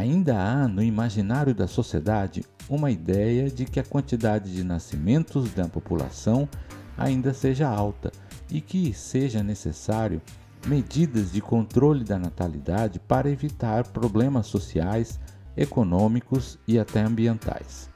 Ainda há no imaginário da sociedade uma ideia de que a quantidade de nascimentos da população ainda seja alta e que seja necessário medidas de controle da natalidade para evitar problemas sociais, econômicos e até ambientais.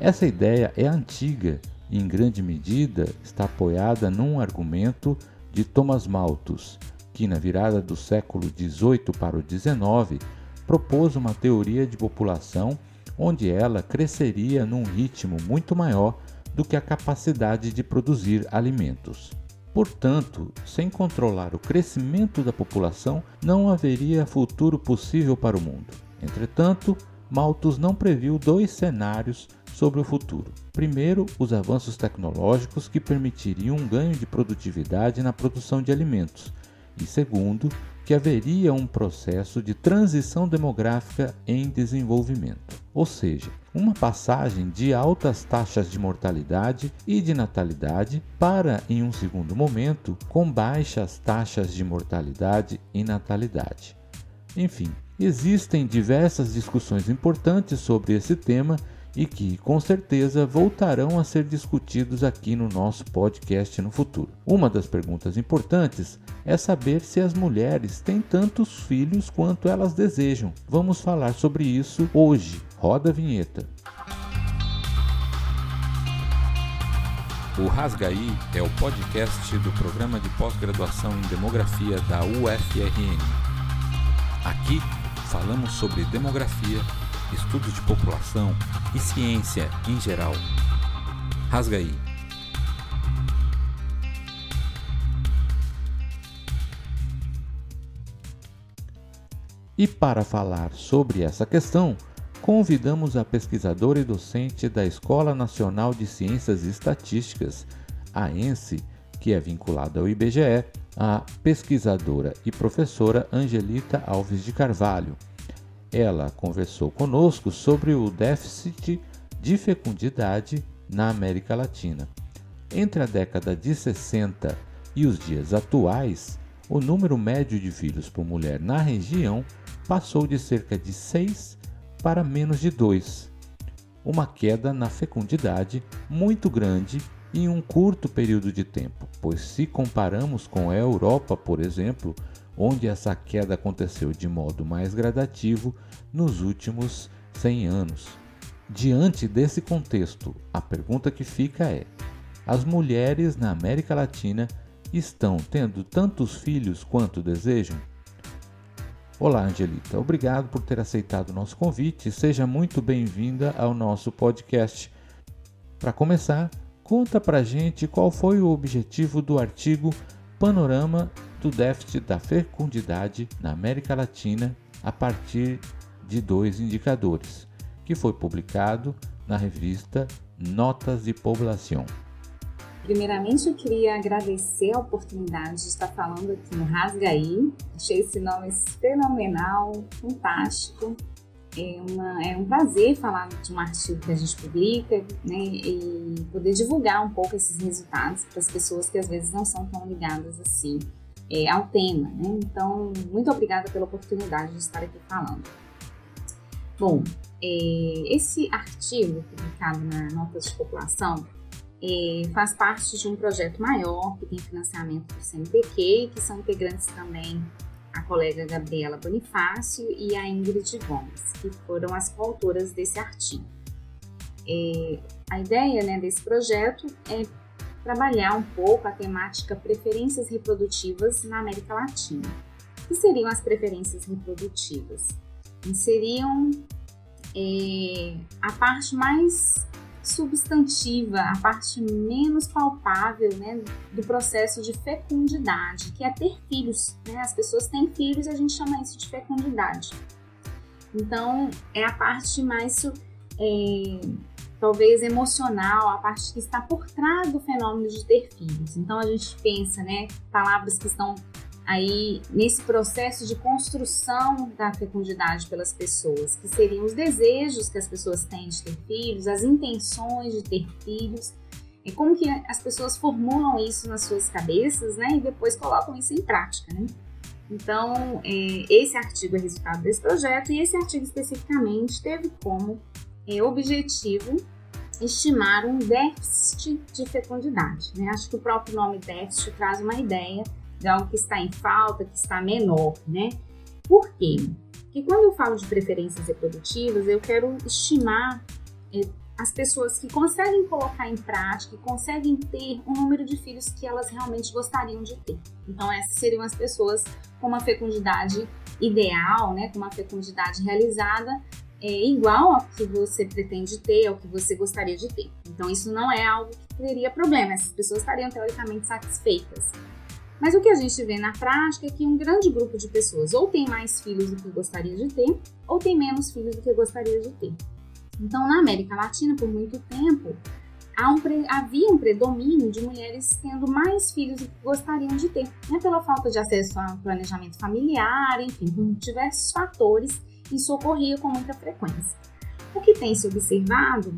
Essa ideia é antiga e, em grande medida, está apoiada num argumento de Thomas Malthus, que, na virada do século XVIII para o XIX, propôs uma teoria de população onde ela cresceria num ritmo muito maior do que a capacidade de produzir alimentos. Portanto, sem controlar o crescimento da população, não haveria futuro possível para o mundo. Entretanto, Malthus não previu dois cenários sobre o futuro. Primeiro, os avanços tecnológicos que permitiriam um ganho de produtividade na produção de alimentos, e segundo, que haveria um processo de transição demográfica em desenvolvimento, ou seja, uma passagem de altas taxas de mortalidade e de natalidade para, em um segundo momento, com baixas taxas de mortalidade e natalidade. Enfim, existem diversas discussões importantes sobre esse tema e que, com certeza, voltarão a ser discutidos aqui no nosso podcast no futuro. Uma das perguntas importantes é saber se as mulheres têm tantos filhos quanto elas desejam. Vamos falar sobre isso hoje. Roda a vinheta. O Rasgaí é o podcast do programa de pós-graduação em demografia da UFRN. Aqui falamos sobre demografia estudos de população e ciência em geral. Rasga aí. E para falar sobre essa questão, convidamos a pesquisadora e docente da Escola Nacional de Ciências e Estatísticas, a ENSE, que é vinculada ao IBGE, a pesquisadora e professora Angelita Alves de Carvalho, ela conversou conosco sobre o déficit de fecundidade na América Latina. Entre a década de 60 e os dias atuais, o número médio de filhos por mulher na região passou de cerca de 6 para menos de 2. Uma queda na fecundidade muito grande em um curto período de tempo, pois se comparamos com a Europa, por exemplo, onde essa queda aconteceu de modo mais gradativo nos últimos 100 anos. Diante desse contexto, a pergunta que fica é: as mulheres na América Latina estão tendo tantos filhos quanto desejam? Olá, Angelita. Obrigado por ter aceitado o nosso convite. Seja muito bem-vinda ao nosso podcast. Para começar, conta pra gente qual foi o objetivo do artigo Panorama do déficit da fecundidade na América Latina a partir de dois indicadores, que foi publicado na revista Notas de População. Primeiramente, eu queria agradecer a oportunidade de estar falando aqui no Rasgaí. Achei esse nome fenomenal, fantástico. É, uma, é um prazer falar de um artigo que a gente publica né, e poder divulgar um pouco esses resultados para as pessoas que às vezes não são tão ligadas assim é, ao tema. Né? Então, muito obrigada pela oportunidade de estar aqui falando. Bom, é, esse artigo publicado na Notas de População é, faz parte de um projeto maior que tem financiamento do CNPq, que são integrantes também a colega Gabriela Bonifácio e a Ingrid Gomes, que foram as coautoras desse artigo. É, a ideia né, desse projeto é trabalhar um pouco a temática preferências reprodutivas na América Latina. O que seriam as preferências reprodutivas? Seriam é, a parte mais substantiva, a parte menos palpável né, do processo de fecundidade, que é ter filhos. Né? As pessoas têm filhos e a gente chama isso de fecundidade. Então, é a parte mais é, talvez emocional, a parte que está por trás do fenômeno de ter filhos. Então a gente pensa, né, palavras que estão aí nesse processo de construção da fecundidade pelas pessoas, que seriam os desejos que as pessoas têm de ter filhos, as intenções de ter filhos, e como que as pessoas formulam isso nas suas cabeças, né, e depois colocam isso em prática, né? Então, é, esse artigo é resultado desse projeto e esse artigo especificamente teve como é, objetivo estimar um déficit de fecundidade. Né? Acho que o próprio nome déficit traz uma ideia de algo que está em falta, que está menor. Né? Por quê? Porque quando eu falo de preferências reprodutivas, eu quero estimar é, as pessoas que conseguem colocar em prática conseguem ter um número de filhos que elas realmente gostariam de ter. Então, essas seriam as pessoas com uma fecundidade ideal, né, com uma fecundidade realizada é, igual ao que você pretende ter, ao que você gostaria de ter. Então, isso não é algo que teria problema, essas pessoas estariam teoricamente satisfeitas. Mas o que a gente vê na prática é que um grande grupo de pessoas ou tem mais filhos do que gostaria de ter, ou tem menos filhos do que gostaria de ter. Então, na América Latina, por muito tempo, um havia um predomínio de mulheres tendo mais filhos do que gostariam de ter, né? pela falta de acesso ao planejamento familiar, enfim, por diversos fatores, isso ocorria com muita frequência. O que tem se observado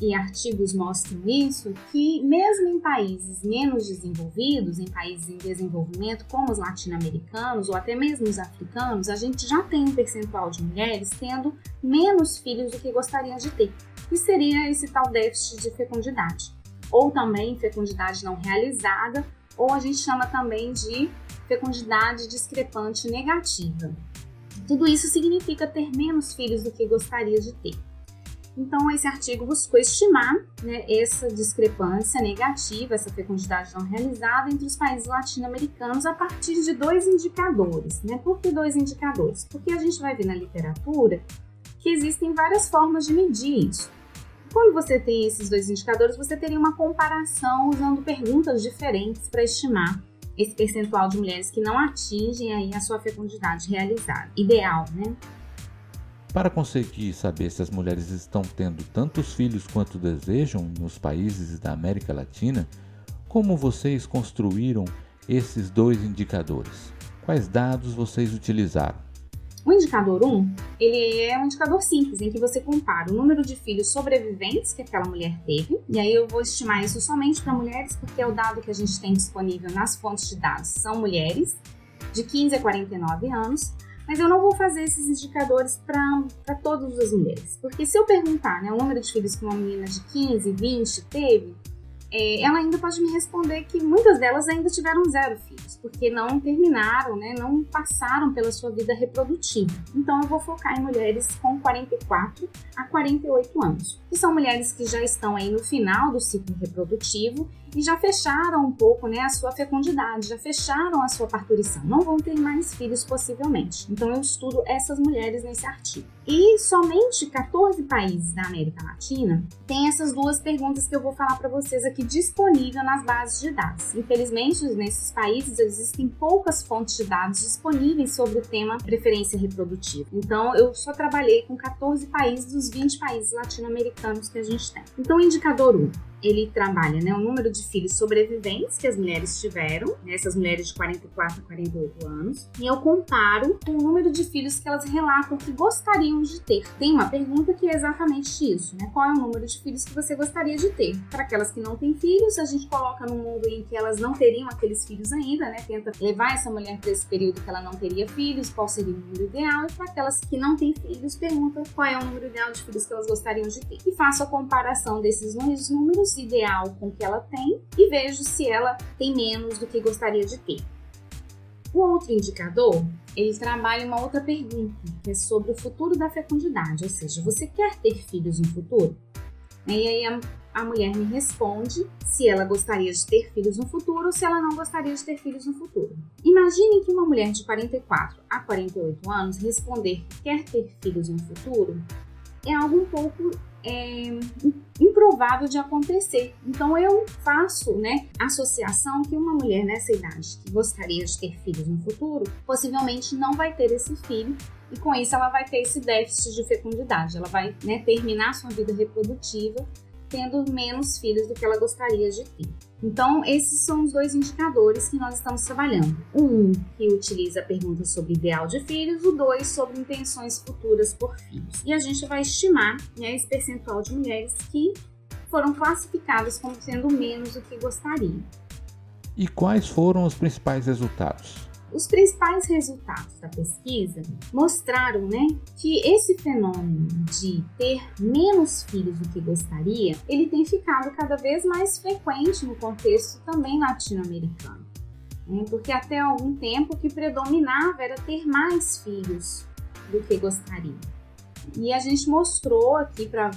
e artigos mostram isso, que mesmo em países menos desenvolvidos, em países em desenvolvimento, como os latino-americanos ou até mesmo os africanos, a gente já tem um percentual de mulheres tendo menos filhos do que gostariam de ter, que seria esse tal déficit de fecundidade. Ou também fecundidade não realizada, ou a gente chama também de fecundidade discrepante negativa. Tudo isso significa ter menos filhos do que gostaria de ter. Então, esse artigo buscou estimar né, essa discrepância negativa, essa fecundidade não realizada entre os países latino-americanos a partir de dois indicadores. Né? Por que dois indicadores? Porque a gente vai ver na literatura que existem várias formas de medir isso. Quando você tem esses dois indicadores, você teria uma comparação usando perguntas diferentes para estimar esse percentual de mulheres que não atingem aí a sua fecundidade realizada, ideal, né? Para conseguir saber se as mulheres estão tendo tantos filhos quanto desejam nos países da América Latina, como vocês construíram esses dois indicadores? Quais dados vocês utilizaram? O indicador 1, ele é um indicador simples, em que você compara o número de filhos sobreviventes que aquela mulher teve, e aí eu vou estimar isso somente para mulheres, porque é o dado que a gente tem disponível nas fontes de dados são mulheres, de 15 a 49 anos, mas eu não vou fazer esses indicadores para todas as mulheres. Porque se eu perguntar né, o número de filhos que uma menina de 15, 20 teve, é, ela ainda pode me responder que muitas delas ainda tiveram zero filhos, porque não terminaram, né, não passaram pela sua vida reprodutiva. Então eu vou focar em mulheres com 44 a 48 anos, que são mulheres que já estão aí no final do ciclo reprodutivo e já fecharam um pouco né, a sua fecundidade, já fecharam a sua parturição, não vão ter mais filhos possivelmente. Então eu estudo essas mulheres nesse artigo. E somente 14 países da América Latina têm essas duas perguntas que eu vou falar para vocês aqui disponível nas bases de dados. Infelizmente, nesses países existem poucas fontes de dados disponíveis sobre o tema preferência reprodutiva. Então eu só trabalhei com 14 países dos 20 países latino-americanos que a gente tem. Então, indicador 1, ele trabalha né, o número de filhos sobreviventes que as mulheres tiveram, né, essas mulheres de 44 a 48 anos, e eu comparo com o número de filhos que elas relatam que gostariam de ter. Tem uma pergunta que é exatamente isso, né? Qual é o número de filhos que você gostaria de ter? Para aquelas que não têm filhos, a gente coloca num mundo em que elas não teriam aqueles filhos ainda, né? Tenta levar essa mulher para esse período que ela não teria filhos, qual seria o número ideal, e para aquelas que não têm filhos, pergunta qual é o número ideal de filhos que elas gostariam de ter. E faço a comparação desses números ideal com o que ela tem e vejo se ela tem menos do que gostaria de ter. O outro indicador, ele trabalha uma outra pergunta, que é sobre o futuro da fecundidade, ou seja, você quer ter filhos no futuro? E aí a, a mulher me responde se ela gostaria de ter filhos no futuro ou se ela não gostaria de ter filhos no futuro. Imagine que uma mulher de 44 a 48 anos responder que quer ter filhos no futuro é algo um pouco é, improvável de acontecer. Então eu faço, né, associação que uma mulher nessa idade que gostaria de ter filhos no futuro, possivelmente não vai ter esse filho e com isso ela vai ter esse déficit de fecundidade. Ela vai, né, terminar sua vida reprodutiva tendo menos filhos do que ela gostaria de ter. Então, esses são os dois indicadores que nós estamos trabalhando. Um que utiliza a pergunta sobre ideal de filhos, o dois sobre intenções futuras por filhos. E a gente vai estimar né, esse percentual de mulheres que foram classificadas como sendo menos do que gostariam. E quais foram os principais resultados? Os principais resultados da pesquisa mostraram né, que esse fenômeno de ter menos filhos do que gostaria, ele tem ficado cada vez mais frequente no contexto também latino-americano. Né, porque até algum tempo o que predominava era ter mais filhos do que gostaria. E a gente mostrou aqui para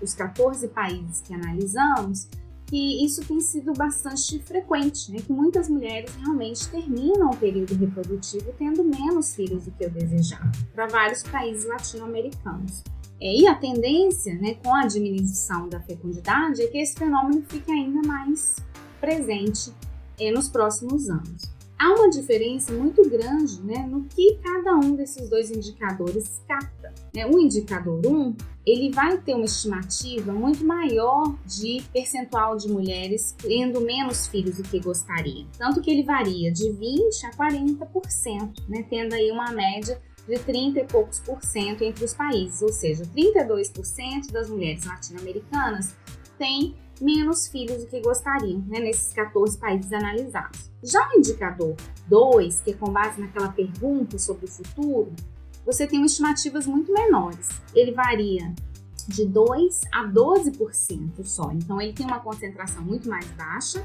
os 14 países que analisamos que isso tem sido bastante frequente, né? que muitas mulheres realmente terminam o período reprodutivo tendo menos filhos do que o desejado, para vários países latino-americanos. É, e a tendência, né, com a diminuição da fecundidade, é que esse fenômeno fique ainda mais presente é, nos próximos anos há uma diferença muito grande né, no que cada um desses dois indicadores capta. Né? O indicador 1, um, ele vai ter uma estimativa muito maior de percentual de mulheres tendo menos filhos do que gostaria. Tanto que ele varia de 20% a 40%, né, tendo aí uma média de 30 e poucos por cento entre os países, ou seja, 32% das mulheres latino-americanas têm menos filhos do que gostariam, né, nesses 14 países analisados. Já o indicador 2, que é com base naquela pergunta sobre o futuro, você tem estimativas muito menores. Ele varia de 2 a 12% só. Então ele tem uma concentração muito mais baixa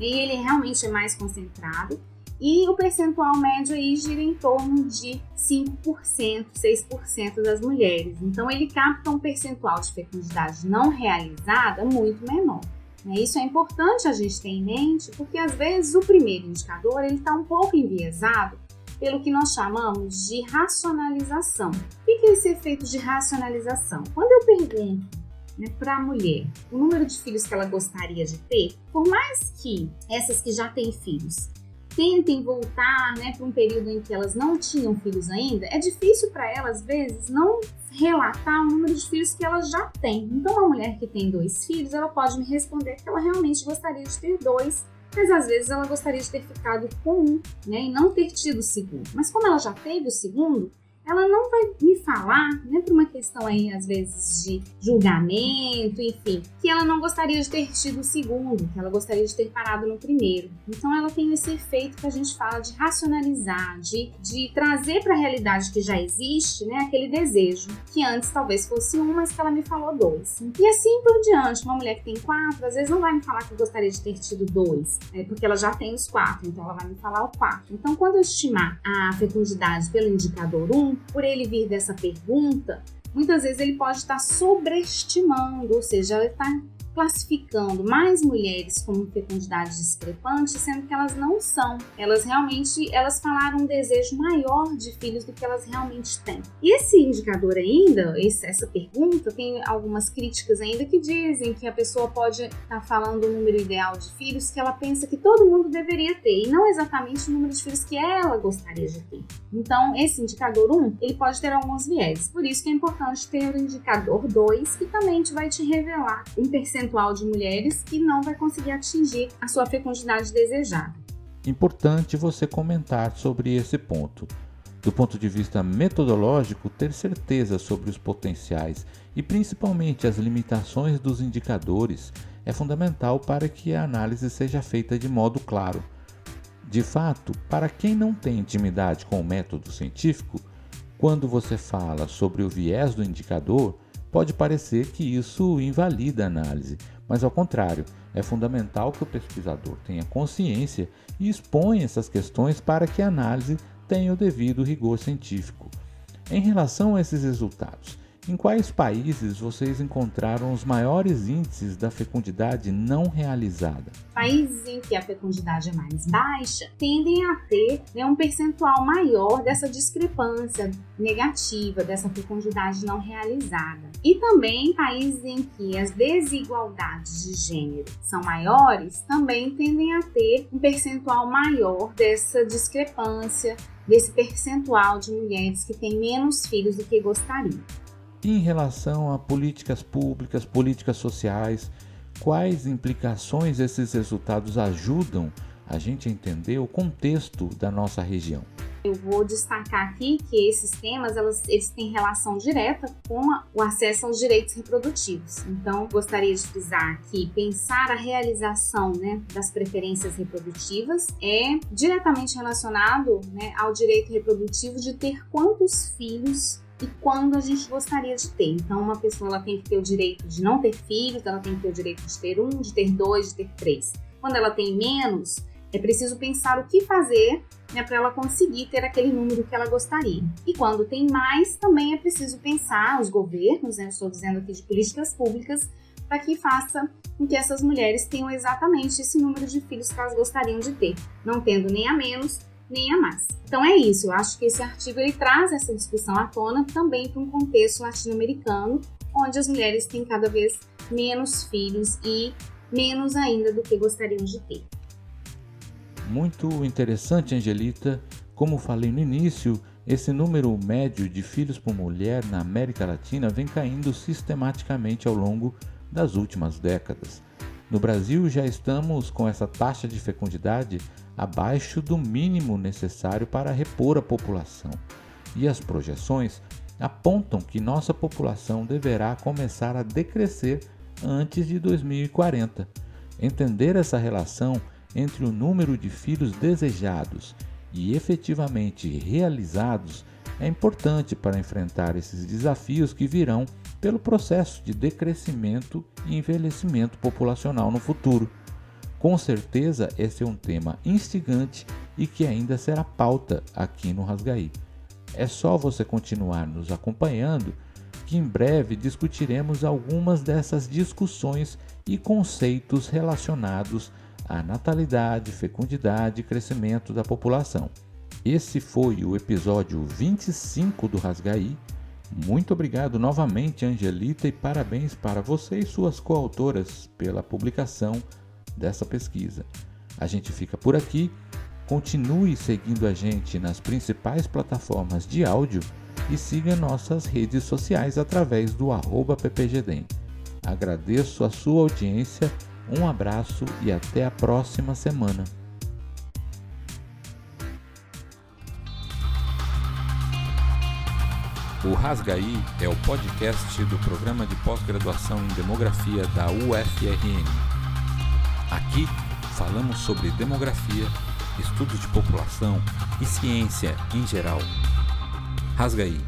e ele realmente é mais concentrado e o percentual médio aí gira em torno de 5%, 6% das mulheres. Então ele capta um percentual de fecundidade não realizada muito menor. Né? Isso é importante a gente ter em mente, porque às vezes o primeiro indicador ele está um pouco enviesado pelo que nós chamamos de racionalização. O que é esse efeito de racionalização? Quando eu pergunto né, para a mulher o número de filhos que ela gostaria de ter, por mais que essas que já têm filhos tentem voltar né, para um período em que elas não tinham filhos ainda, é difícil para elas, às vezes, não relatar o número de filhos que elas já têm. Então, uma mulher que tem dois filhos, ela pode me responder que ela realmente gostaria de ter dois, mas às vezes ela gostaria de ter ficado com um, né, e não ter tido o segundo. Mas como ela já teve o segundo, ela não vai me falar, né, por uma questão aí, às vezes, de julgamento, enfim, que ela não gostaria de ter tido o segundo, que ela gostaria de ter parado no primeiro. Então, ela tem esse efeito que a gente fala de racionalizar, de, de trazer para a realidade que já existe, né, aquele desejo, que antes talvez fosse um, mas que ela me falou dois. E assim por diante. Uma mulher que tem quatro, às vezes não vai me falar que gostaria de ter tido dois, né, porque ela já tem os quatro, então ela vai me falar o quatro. Então, quando eu estimar a fecundidade pelo indicador 1, por ele vir dessa pergunta, muitas vezes ele pode estar sobreestimando, ou seja, ele está classificando mais mulheres como fecundidade discrepante, sendo que elas não são. Elas realmente, elas falaram um desejo maior de filhos do que elas realmente têm. E esse indicador ainda, esse, essa pergunta, tem algumas críticas ainda que dizem que a pessoa pode estar tá falando o número ideal de filhos que ela pensa que todo mundo deveria ter, e não exatamente o número de filhos que ela gostaria de ter. Então, esse indicador 1, ele pode ter alguns viés. Por isso que é importante ter o indicador 2, que também vai te revelar um percentual percentual de mulheres que não vai conseguir atingir a sua fecundidade desejada. Importante você comentar sobre esse ponto. Do ponto de vista metodológico, ter certeza sobre os potenciais e principalmente as limitações dos indicadores é fundamental para que a análise seja feita de modo claro. De fato, para quem não tem intimidade com o método científico, quando você fala sobre o viés do indicador, Pode parecer que isso invalida a análise, mas ao contrário, é fundamental que o pesquisador tenha consciência e exponha essas questões para que a análise tenha o devido rigor científico. Em relação a esses resultados, em quais países vocês encontraram os maiores índices da fecundidade não realizada? Países em que a fecundidade é mais baixa tendem a ter né, um percentual maior dessa discrepância negativa, dessa fecundidade não realizada. E também países em que as desigualdades de gênero são maiores também tendem a ter um percentual maior dessa discrepância, desse percentual de mulheres que têm menos filhos do que gostariam em relação a políticas públicas, políticas sociais, quais implicações esses resultados ajudam a gente a entender o contexto da nossa região? Eu vou destacar aqui que esses temas elas, eles têm relação direta com a, o acesso aos direitos reprodutivos. Então, gostaria de frisar que pensar a realização né, das preferências reprodutivas é diretamente relacionado né, ao direito reprodutivo de ter quantos filhos e quando a gente gostaria de ter. Então, uma pessoa ela tem que ter o direito de não ter filhos, ela tem que ter o direito de ter um, de ter dois, de ter três. Quando ela tem menos, é preciso pensar o que fazer né, para ela conseguir ter aquele número que ela gostaria. E quando tem mais, também é preciso pensar os governos, né, estou dizendo aqui de políticas públicas, para que faça com que essas mulheres tenham exatamente esse número de filhos que elas gostariam de ter, não tendo nem a menos nem a mais. Então é isso, eu acho que esse artigo ele traz essa discussão à tona também para um contexto latino-americano, onde as mulheres têm cada vez menos filhos e menos ainda do que gostariam de ter. Muito interessante, Angelita. Como falei no início, esse número médio de filhos por mulher na América Latina vem caindo sistematicamente ao longo das últimas décadas. No Brasil, já estamos com essa taxa de fecundidade abaixo do mínimo necessário para repor a população, e as projeções apontam que nossa população deverá começar a decrescer antes de 2040. Entender essa relação entre o número de filhos desejados e efetivamente realizados é importante para enfrentar esses desafios que virão pelo processo de decrescimento e envelhecimento populacional no futuro. Com certeza, esse é um tema instigante e que ainda será pauta aqui no Rasgaí. É só você continuar nos acompanhando que em breve discutiremos algumas dessas discussões e conceitos relacionados a natalidade, fecundidade e crescimento da população. Esse foi o episódio 25 do Rasgaí. Muito obrigado novamente, Angelita, e parabéns para você e suas coautoras pela publicação dessa pesquisa. A gente fica por aqui. Continue seguindo a gente nas principais plataformas de áudio e siga nossas redes sociais através do ppgdem. Agradeço a sua audiência um abraço e até a próxima semana. O Rasgaí é o podcast do programa de pós-graduação em demografia da UFRN. Aqui falamos sobre demografia, estudos de população e ciência em geral. Rasgaí